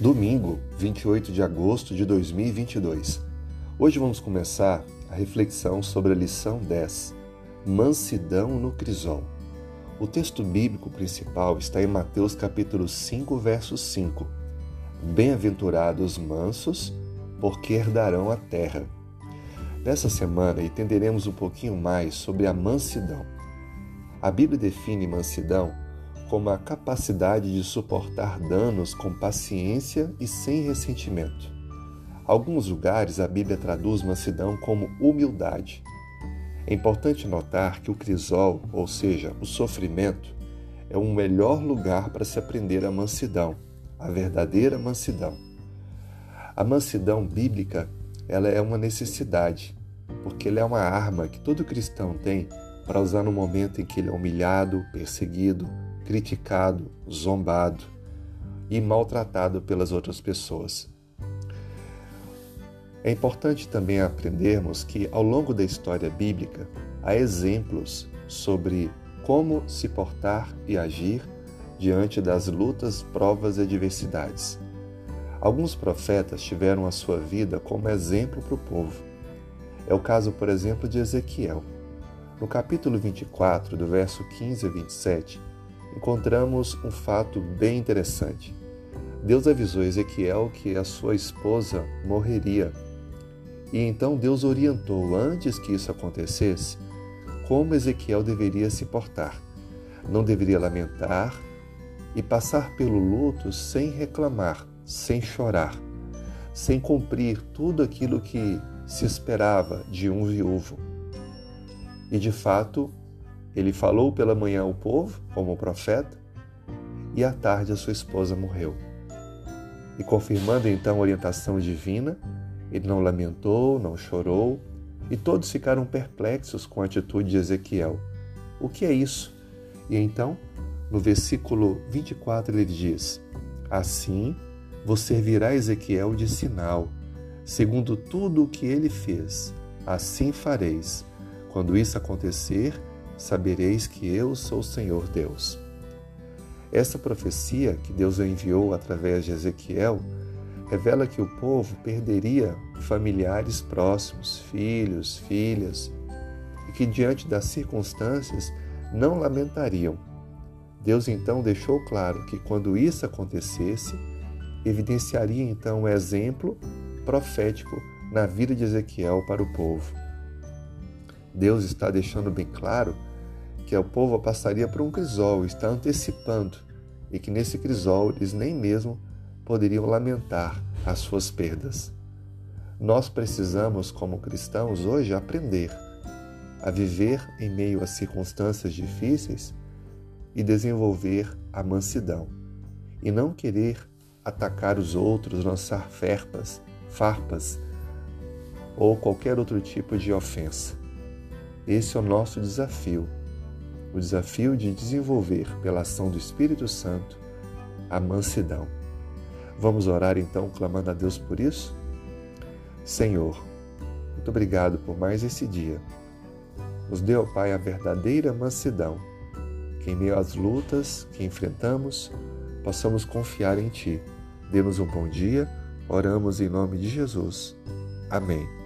Domingo, 28 de agosto de 2022. Hoje vamos começar a reflexão sobre a lição 10, Mansidão no Crisol. O texto bíblico principal está em Mateus capítulo 5, verso 5. Bem-aventurados mansos, porque herdarão a terra. Nessa semana entenderemos um pouquinho mais sobre a mansidão. A Bíblia define mansidão como a capacidade de suportar danos com paciência e sem ressentimento. Alguns lugares a Bíblia traduz mansidão como humildade. É importante notar que o crisol, ou seja, o sofrimento, é um melhor lugar para se aprender a mansidão, a verdadeira mansidão. A mansidão bíblica, ela é uma necessidade, porque ela é uma arma que todo cristão tem para usar no momento em que ele é humilhado, perseguido, criticado, zombado e maltratado pelas outras pessoas. É importante também aprendermos que, ao longo da história bíblica, há exemplos sobre como se portar e agir diante das lutas, provas e adversidades. Alguns profetas tiveram a sua vida como exemplo para o povo. É o caso, por exemplo, de Ezequiel. No capítulo 24, do verso 15 a 27, encontramos um fato bem interessante. Deus avisou Ezequiel que a sua esposa morreria. E então Deus orientou, antes que isso acontecesse, como Ezequiel deveria se portar. Não deveria lamentar e passar pelo luto sem reclamar, sem chorar, sem cumprir tudo aquilo que se esperava de um viúvo. E de fato, ele falou pela manhã ao povo, como profeta, e à tarde a sua esposa morreu. E confirmando então a orientação divina, ele não lamentou, não chorou, e todos ficaram perplexos com a atitude de Ezequiel. O que é isso? E então, no versículo 24, ele diz: Assim vos servirá Ezequiel de sinal, segundo tudo o que ele fez, assim fareis. Quando isso acontecer, sabereis que eu sou o Senhor Deus. Essa profecia que Deus enviou através de Ezequiel revela que o povo perderia familiares próximos, filhos, filhas, e que diante das circunstâncias não lamentariam. Deus então deixou claro que quando isso acontecesse, evidenciaria então o exemplo profético na vida de Ezequiel para o povo. Deus está deixando bem claro que o povo passaria por um crisol, está antecipando, e que nesse crisol eles nem mesmo poderiam lamentar as suas perdas. Nós precisamos, como cristãos, hoje aprender a viver em meio a circunstâncias difíceis e desenvolver a mansidão, e não querer atacar os outros, lançar ferpas, farpas ou qualquer outro tipo de ofensa. Esse é o nosso desafio o desafio de desenvolver, pela ação do Espírito Santo, a mansidão. Vamos orar então, clamando a Deus por isso? Senhor, muito obrigado por mais esse dia. Nos ó Pai, a verdadeira mansidão, que em meio às lutas que enfrentamos, possamos confiar em Ti. Dê-nos um bom dia, oramos em nome de Jesus. Amém.